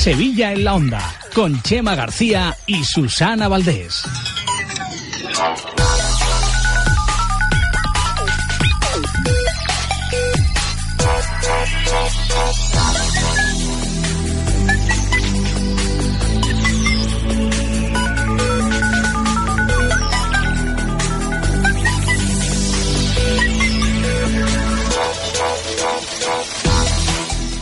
Sevilla en la Onda, con Chema García y Susana Valdés.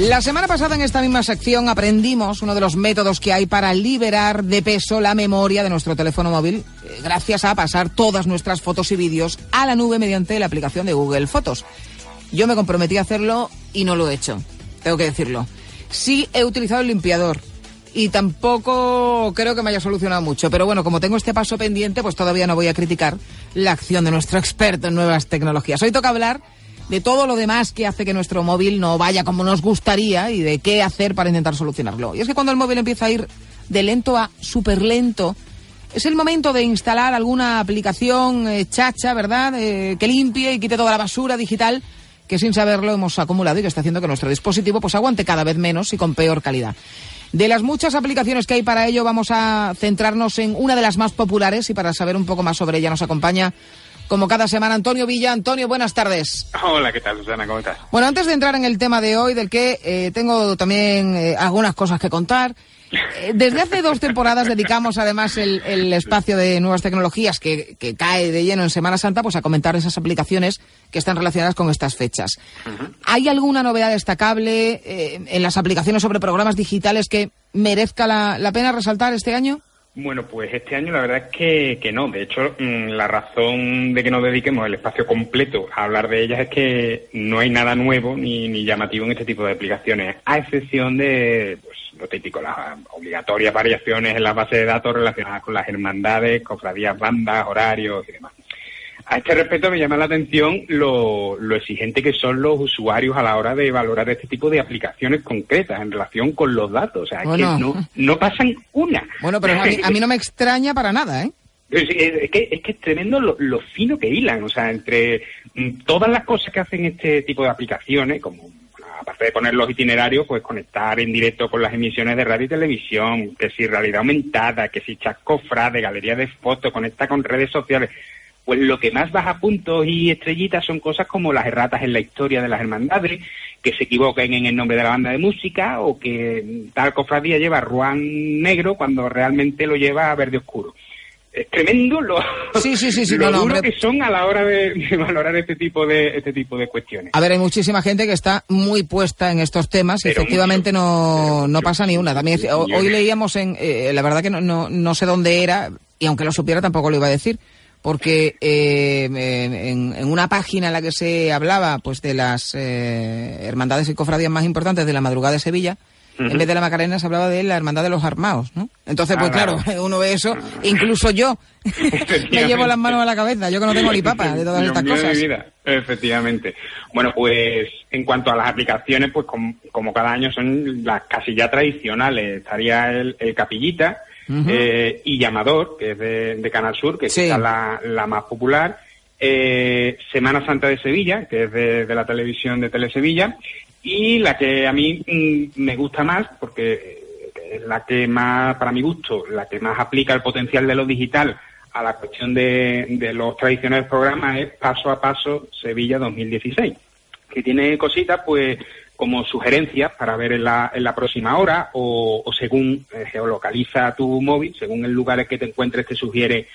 La semana pasada en esta misma sección aprendimos uno de los métodos que hay para liberar de peso la memoria de nuestro teléfono móvil eh, gracias a pasar todas nuestras fotos y vídeos a la nube mediante la aplicación de Google Fotos. Yo me comprometí a hacerlo y no lo he hecho, tengo que decirlo. Sí he utilizado el limpiador y tampoco creo que me haya solucionado mucho, pero bueno, como tengo este paso pendiente, pues todavía no voy a criticar la acción de nuestro experto en nuevas tecnologías. Hoy toca hablar de todo lo demás que hace que nuestro móvil no vaya como nos gustaría y de qué hacer para intentar solucionarlo. Y es que cuando el móvil empieza a ir de lento a súper lento, es el momento de instalar alguna aplicación eh, chacha, ¿verdad?, eh, que limpie y quite toda la basura digital que sin saberlo hemos acumulado y que está haciendo que nuestro dispositivo pues aguante cada vez menos y con peor calidad. De las muchas aplicaciones que hay para ello, vamos a centrarnos en una de las más populares y para saber un poco más sobre ella nos acompaña como cada semana, Antonio Villa. Antonio, buenas tardes. Hola, ¿qué tal, Susana? ¿Cómo estás? Bueno, antes de entrar en el tema de hoy, del que eh, tengo también eh, algunas cosas que contar. Eh, desde hace dos temporadas dedicamos además el, el espacio de nuevas tecnologías que, que, cae de lleno en Semana Santa pues a comentar esas aplicaciones que están relacionadas con estas fechas. ¿Hay alguna novedad destacable en las aplicaciones sobre programas digitales que merezca la, la pena resaltar este año? Bueno, pues este año la verdad es que, que no. De hecho, mm, la razón de que nos dediquemos el espacio completo a hablar de ellas es que no hay nada nuevo ni, ni llamativo en este tipo de aplicaciones, a excepción de pues, lo típico, las obligatorias variaciones en la base de datos relacionadas con las hermandades, cofradías, bandas, horarios y demás. A este respecto me llama la atención lo, lo, exigente que son los usuarios a la hora de valorar este tipo de aplicaciones concretas en relación con los datos. O sea, Bueno. que no, no pasan una. Bueno, pero a mí, a mí no me extraña para nada, ¿eh? Es, que, es que es tremendo lo, lo fino que hilan, o sea, entre mm, todas las cosas que hacen este tipo de aplicaciones, como bueno, aparte de poner los itinerarios, pues conectar en directo con las emisiones de radio y televisión, que si realidad aumentada, que si chascofra de galería de fotos, conecta con redes sociales. Pues lo que más baja puntos y estrellitas son cosas como las erratas en la historia de las hermandades, que se equivoquen en el nombre de la banda de música o que tal cofradía lleva ruán negro cuando realmente lo lleva verde oscuro. Es tremendo lo, Sí, sí, sí, sí, lo no, no, duro hombre. que son a la hora de, de valorar este tipo de este tipo de cuestiones. A ver, hay muchísima gente que está muy puesta en estos temas y Pero efectivamente mucho, no, no pasa ni una. También hoy leíamos en, eh, la verdad que no, no, no sé dónde era y aunque lo supiera tampoco lo iba a decir porque eh, en, en una página en la que se hablaba pues de las eh, hermandades y cofradías más importantes de la madrugada de Sevilla, en vez de la Macarena se hablaba de la hermandad de los armados, ¿no? Entonces, pues Ah, claro, claro. uno ve eso, incluso yo me llevo las manos a la cabeza, yo que no tengo ni papa de todas estas cosas. mi vida. Efectivamente. Bueno, pues en cuanto a las aplicaciones, pues com- como cada año son las casi ya tradicionales. Estaría el, el Capillita Eh, y Llamador, que es de, de Canal Sur, que Sí. es la, la más popular. Eh, Semana Santa de Sevilla, que es de, de la televisión de Telesevilla. Y la que a mí mm, me gusta más, porque eh, es la que más, para mi gusto, la que más aplica el potencial de lo digital a la cuestión de, de los tradicionales programas es Paso a Paso Sevilla 2016, que tiene cositas pues como sugerencias para ver en la, en la próxima hora o, o según eh, geolocaliza tu móvil, según el lugar en que te encuentres te sugiere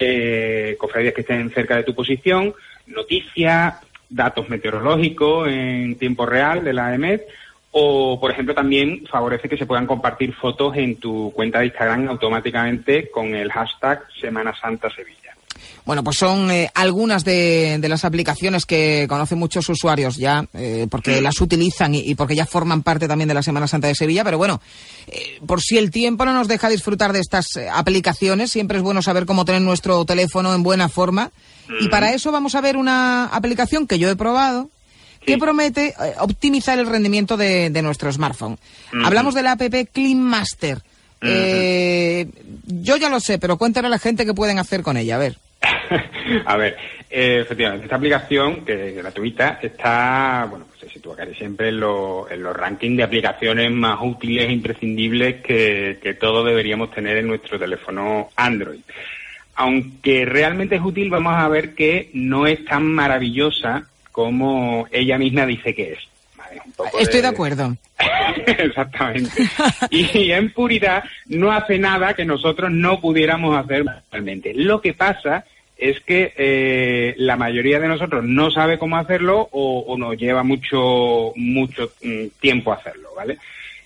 eh, cofradías que estén cerca de tu posición, noticias, datos meteorológicos en tiempo real de la EMED o, por ejemplo, también favorece que se puedan compartir fotos en tu cuenta de Instagram automáticamente con el hashtag Semana Santa Sevilla. Bueno, pues son eh, algunas de, de las aplicaciones que conocen muchos usuarios ya, eh, porque las utilizan y, y porque ya forman parte también de la Semana Santa de Sevilla, pero bueno, eh, por si el tiempo no nos deja disfrutar de estas aplicaciones, siempre es bueno saber cómo tener nuestro teléfono en buena forma. Y para eso vamos a ver una aplicación que yo he probado, que Sí. promete optimizar el rendimiento de, de nuestro smartphone. Hablamos de la app Clean Master. Eh, yo ya lo sé, pero cuéntale a la gente qué pueden hacer con ella, a ver. a ver, Eh, efectivamente, esta aplicación, que es gratuita, está, bueno, pues se sitúa casi siempre en, los rankings de aplicaciones más útiles e imprescindibles que todos deberíamos tener en nuestro teléfono Android. Aunque realmente es útil, vamos a ver que no es tan maravillosa como ella misma dice que es. Estoy de, acuerdo. Exactamente. y en puridad no hace nada que nosotros no pudiéramos hacer realmente. Lo que pasa es que eh, la mayoría de nosotros no sabe cómo hacerlo o, nos lleva mucho mucho mm, tiempo hacerlo, ¿vale?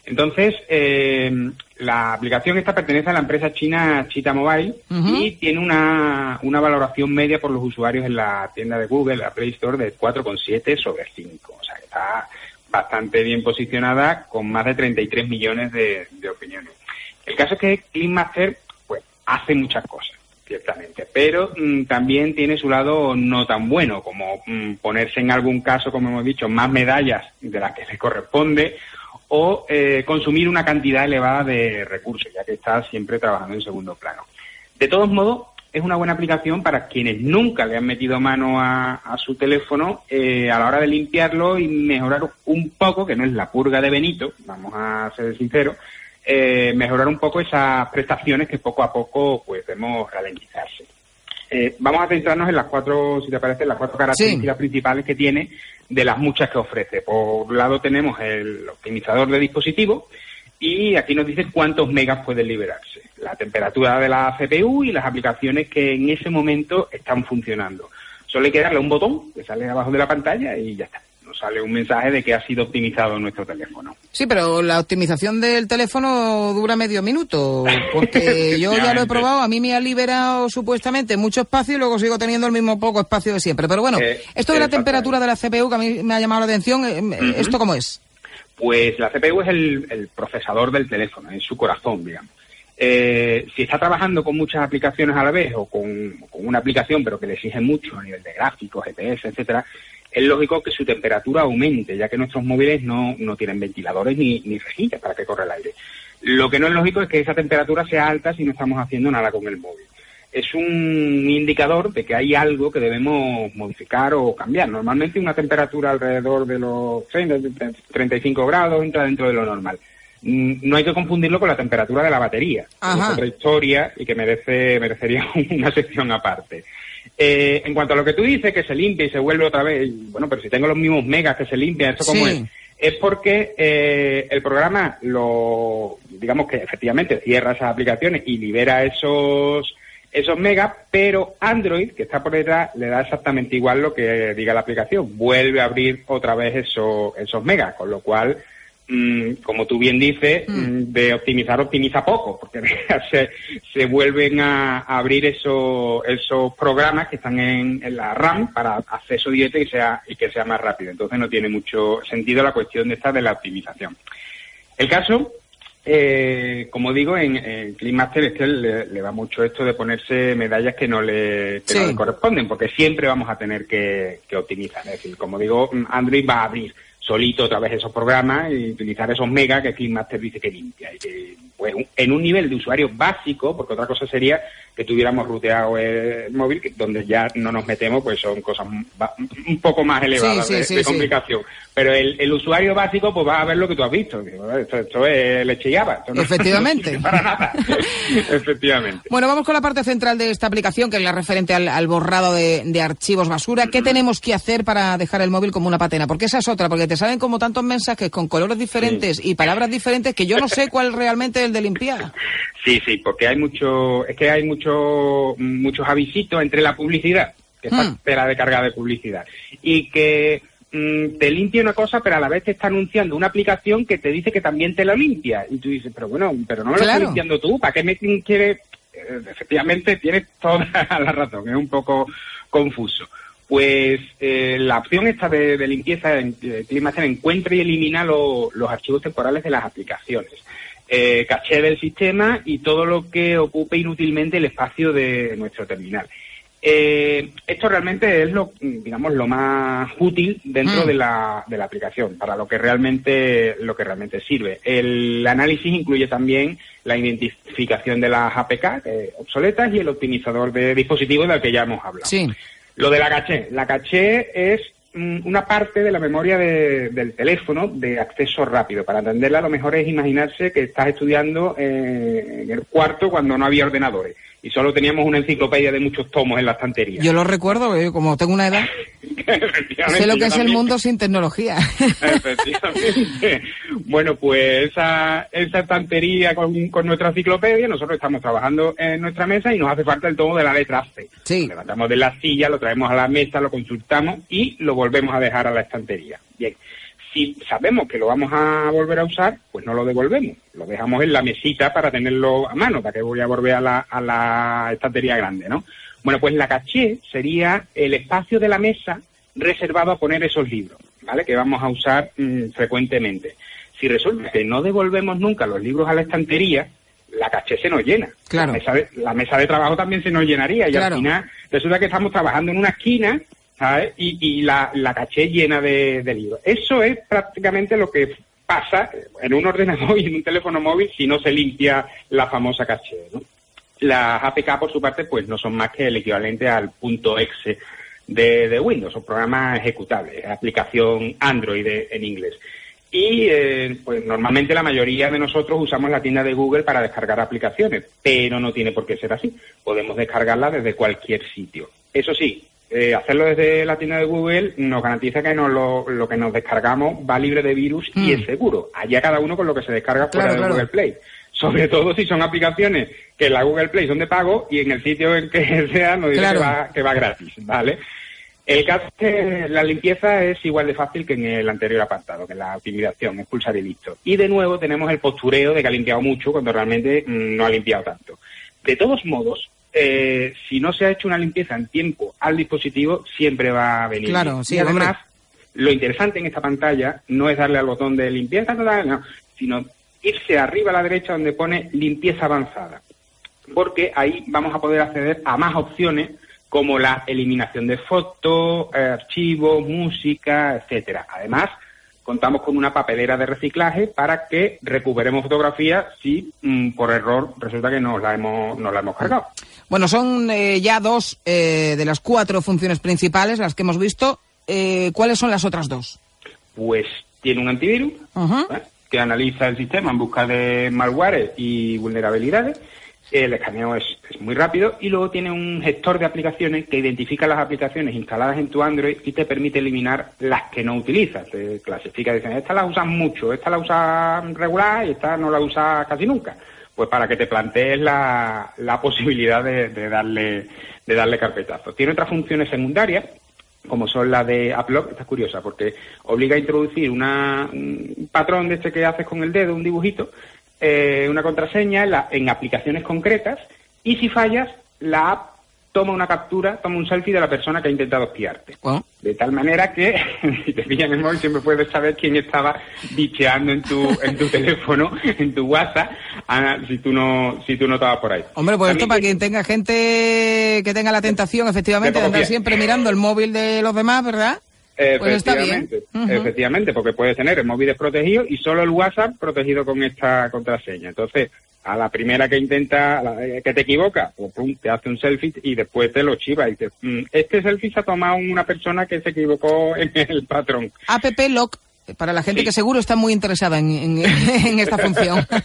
Entonces, eh, la aplicación esta pertenece a la empresa china Chita Mobile y tiene una, una valoración media por los usuarios en la tienda de Google, la Play Store, de 4,7 sobre 5. O sea, que está bastante bien posicionada con más de 33 millones de, opiniones. El caso es que Clean pues, hace muchas cosas ciertamente, pero mm, también tiene su lado no tan bueno, como mm, ponerse en algún caso, como hemos dicho, más medallas de las que se corresponde o eh, consumir una cantidad elevada de recursos, ya que está siempre trabajando en segundo plano. De todos modos, es una buena aplicación para quienes nunca le han metido mano a, su teléfono eh, a la hora de limpiarlo y mejorar un poco, que no es la purga de Benito, vamos a ser sinceros, eh, mejorar un poco esas prestaciones que poco a poco pues vemos ralentizarse. Eh, vamos a centrarnos en las cuatro, si te parece, las cuatro características principales que tiene de las muchas que ofrece. Por un lado tenemos el optimizador de dispositivo y aquí nos dice cuántos megas pueden liberarse, la temperatura de la CPU y las aplicaciones que en ese momento están funcionando. Solo hay que darle un botón que sale abajo de la pantalla y ya está sale un mensaje de que ha sido optimizado nuestro teléfono. Sí, pero la optimización del teléfono dura medio minuto, porque yo ya lo he probado, a mí me ha liberado supuestamente mucho espacio y luego sigo teniendo el mismo poco espacio de siempre. Pero bueno, eh, esto de la temperatura de la CPU que a mí me ha llamado la atención, eh, ¿esto cómo es? Pues la CPU es el, procesador del teléfono, es su corazón, digamos. Eh, si está trabajando con muchas aplicaciones a la vez o con, una aplicación pero que le exige mucho a nivel de gráficos, GPS, etcétera, es lógico que su temperatura aumente, ya que nuestros móviles no, no tienen ventiladores ni, ni rejillas para que corra el aire. Lo que no es lógico es que esa temperatura sea alta si no estamos haciendo nada con el móvil. Es un indicador de que hay algo que debemos modificar o cambiar. Normalmente una temperatura alrededor de los 30, 35 grados entra dentro de lo normal. Mm, no hay que confundirlo con la temperatura de la batería. Es otra historia y que merece, merecería una sección aparte. Eh, en cuanto a lo que tú dices, que se limpia y se vuelve otra vez, bueno, pero si tengo los mismos megas que se limpian, ¿eso cómo es? Es porque eh, el programa lo, digamos que efectivamente cierra esas aplicaciones y libera esos esos megas, pero Android, que está por detrás, le da exactamente igual lo que diga la aplicación. Vuelve a abrir otra vez esos, esos megas, con lo cual Mm, como tú bien dices, mm. Mm, de optimizar optimiza poco, porque se, se vuelven a, abrir esos, esos programas que están en, la RAM para acceso directo y, sea, y que sea más rápido. Entonces no tiene mucho sentido la cuestión de esta de la optimización. El caso, eh, como digo, en, en Clean Master es que le, va mucho esto de ponerse medallas que no le, que le corresponden, porque siempre vamos a tener que, que optimizar. Es decir, como digo, Android va a abrir solito otra vez esos programas y utilizar esos megas que KickMaster dice que limpia. Y que, pues, en un nivel de usuario básico, porque otra cosa sería que tuviéramos ruteado el móvil, donde ya no nos metemos, pues son cosas un poco más elevadas de, complicación. Pero el, usuario básico, pues va a ver lo que tú has visto. Esto, es leche y Efectivamente. para nada. Efectivamente. Bueno, vamos con la parte central de esta aplicación, que es la referente al, borrado de, archivos basura. ¿Qué tenemos que hacer para dejar el móvil como una patena? Porque esa es otra, porque te salen como tantos mensajes con colores diferentes y palabras diferentes que yo no sé cuál realmente es el de limpiar. Sí, sí, porque hay mucho, es que hay mucho, muchos avisitos entre la publicidad, que está hmm. de carga de publicidad, y que mm, te limpia una cosa, pero a la vez te está anunciando una aplicación que te dice que también te la limpia. Y tú dices, pero bueno, pero no me lo estás limpiando tú, ¿para qué me quieres? Eh, efectivamente, tienes toda la razón, es un poco confuso. Pues eh, la opción esta de, limpieza en Clima encuentra y elimina los archivos temporales de las aplicaciones eh, caché del sistema y todo lo que ocupe inútilmente el espacio de nuestro terminal. Eh, esto realmente es lo, digamos, lo más útil dentro mm. de, la, de la aplicación, para lo que realmente, lo que realmente sirve. El análisis incluye también la identificación de las APK obsoletas y el optimizador de dispositivos del que ya hemos hablado. Lo de la caché. La caché es una parte de la memoria de- del teléfono de acceso rápido. Para entenderla, lo mejor es imaginarse que estás estudiando eh, en el cuarto cuando no había ordenadores y solo teníamos una enciclopedia de muchos tomos en la estantería. Yo lo recuerdo, eh, como tengo una edad, sé lo que es el mundo sin tecnología. Efectivamente. Bueno, pues esa, esa estantería con, con nuestra enciclopedia, nosotros estamos trabajando en nuestra mesa y nos hace falta el tomo de la letra C. Sí. Lo levantamos de la silla, lo traemos a la mesa, lo consultamos y lo volvemos a dejar a la estantería. Bien. Si sabemos que lo vamos a volver a usar, pues no lo devolvemos. Lo dejamos en la mesita para tenerlo a mano, para que voy a volver a la, a la estantería grande, ¿no? Bueno, pues la caché sería el espacio de la mesa reservado a poner esos libros, ¿vale? Que vamos a usar mm, frecuentemente. Si resulta que no devolvemos nunca los libros a la estantería, la caché se nos llena. Claro. La mesa de, la mesa de trabajo también se nos llenaría y Claro. al final resulta que estamos trabajando en una esquina, ¿sabes? Y, y la, caché llena de, de libros. Eso es prácticamente lo que pasa en un ordenador y en un teléfono móvil si no se limpia la famosa caché, ¿no? Las APK, por su parte, pues no son más que el equivalente al punto .exe de, de Windows, son programas ejecutables, aplicación Android en inglés. Y eh, pues normalmente la mayoría de nosotros usamos la tienda de Google para descargar aplicaciones, pero no tiene por qué ser así. Podemos descargarla desde cualquier sitio. Eso sí, eh, hacerlo desde la tienda de Google nos garantiza que nos lo, lo que nos descargamos va libre de virus y es seguro. Allá cada uno con lo que se descarga fuera Claro, de claro. Google Play. Sobre todo si son aplicaciones que en la Google Play son de pago y en el sitio en que sea nos dice Claro. que, va, que va gratis, ¿vale? El caso es que la limpieza es igual de fácil que en el anterior apartado, que en la optimización, es pulsar y listo. Y de nuevo tenemos el postureo de que ha limpiado mucho cuando realmente mm, no ha limpiado tanto. De todos modos, eh, si no se ha hecho una limpieza en tiempo al dispositivo, siempre va a venir. Claro, sí, y además, hombre. lo interesante en esta pantalla no es darle al botón de limpieza, no, no, no, sino irse arriba a la derecha donde pone limpieza avanzada. Porque ahí vamos a poder acceder a más opciones como la eliminación de fotos, archivos, música, etcétera. Además, contamos con una papelera de reciclaje para que recuperemos fotografías si mm, por error resulta que nos la hemos, nos la hemos cargado. Bueno, son eh, ya dos eh, de las cuatro funciones principales las que hemos visto. Eh, ¿Cuáles son las otras dos? Pues tiene un antivirus. ¿eh? que analiza el sistema en busca de malware y vulnerabilidades. El escaneo es, es muy rápido y luego tiene un gestor de aplicaciones que identifica las aplicaciones instaladas en tu Android y te permite eliminar las que no utilizas. Te clasifica, dicen, esta la usas mucho, esta la usas regular y esta no la usas casi nunca. Pues para que te plantees la, la posibilidad de, de darle, de darle carpetazo. Tiene otras funciones secundarias como son las de Upload, esta es curiosa, porque obliga a introducir una, un patrón de este que haces con el dedo, un dibujito, eh, una contraseña en, la- en aplicaciones concretas, y si fallas, la app toma una captura, toma un selfie de la persona que ha intentado espiarte. De tal manera que, si te pillan el móvil, siempre puedes saber quién estaba bicheando en tu, en tu teléfono, en tu WhatsApp, si tú no, si tú no estabas por ahí. hombre, pues esto para que- quien tenga gente que tenga la tentación, efectivamente, de de andar siempre mirando el móvil de los demás, ¿verdad? Pues está bien. Efectivamente, efectivamente, porque puedes tener el móvil desprotegido y solo el WhatsApp protegido con esta contraseña. Entonces, a la primera que intenta, eh, que te equivoca, pues, pum, te hace un selfie y después te lo chiva y dices, "Mm, este selfie se ha tomado una persona que se equivocó en el patrón. App Lock, para la gente Sí. que seguro está muy interesada en, en- en esta función.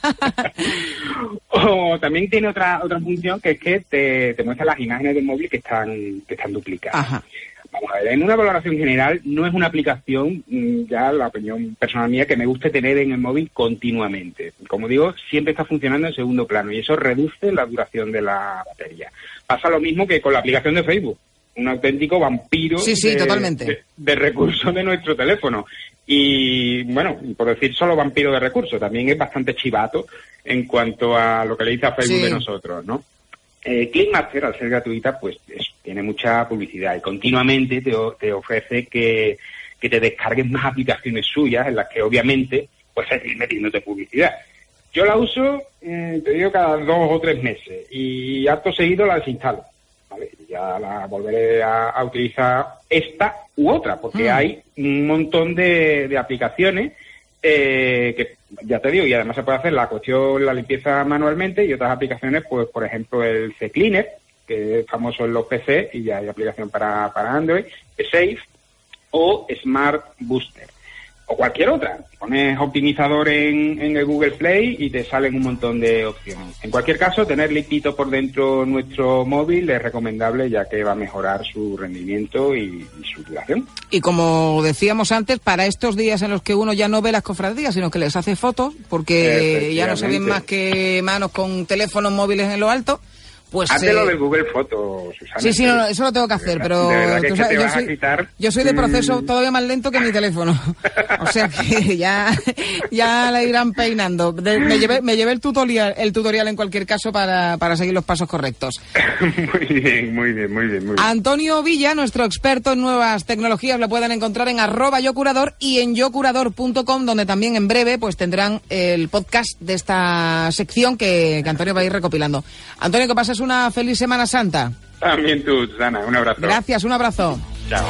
O también tiene otra otra función que es que te, te muestra las imágenes del móvil que están que están duplicadas. Ajá. Vamos a ver, en una valoración general no es una aplicación, mm, ya la opinión personal mía, que me guste tener en el móvil continuamente. Como digo, siempre está funcionando en segundo plano y eso reduce la duración de la batería. Pasa lo mismo que con la aplicación de Facebook, un auténtico vampiro Sí, sí, de, totalmente. de- de recursos de nuestro teléfono. Y bueno, por decir solo vampiro de recursos, también es bastante chivato en cuanto a lo que le dice a Facebook Sí. de nosotros, ¿no? Eh, Clickmaster, al ser gratuita, pues es- tiene mucha publicidad y continuamente te, te ofrece que, que te descargues más aplicaciones suyas en las que obviamente pues seguir metiéndote publicidad. Yo la uso, mm, te digo, cada dos o tres meses y acto seguido la desinstalo. ¿vale? Ya la volveré a, a utilizar esta u otra, porque Mm. hay un montón de, de aplicaciones eh, que ya te digo, y además se puede hacer la cuestión, la limpieza manualmente y otras aplicaciones, pues por ejemplo el CCleaner, que es famoso en los PC y ya hay aplicación para, para Android, Safe o Smart Booster o cualquier otra. Pones optimizador en, en, el Google Play y te salen un montón de opciones. En cualquier caso, tener limpito por dentro nuestro móvil es recomendable ya que va a mejorar su rendimiento y, y, su duración. Y como decíamos antes, para estos días en los que uno ya no ve las cofradías, sino que les hace fotos, porque ya no se ven más que manos con teléfonos móviles en lo alto, pues, Hazte lo del Google Fotos, Susana. Sí, sí, no, eso lo tengo que hacer, pero tú sabes, yo, soy, yo, soy, de proceso todavía más lento que mi teléfono. o sea que ya, ya la irán peinando. De, me, llevé, me llevé el tutorial, el tutorial en cualquier caso para, para seguir los pasos correctos. muy bien, muy bien, muy bien, muy bien. Antonio Villa, nuestro experto en nuevas tecnologías, lo pueden encontrar en arroba yocurador y en yocurador.com, donde también en breve pues tendrán el podcast de esta sección que, que Antonio va a ir recopilando. Antonio, que pases una feliz Semana Santa. También tú, Susana. Un abrazo. Gracias, un abrazo. Chao.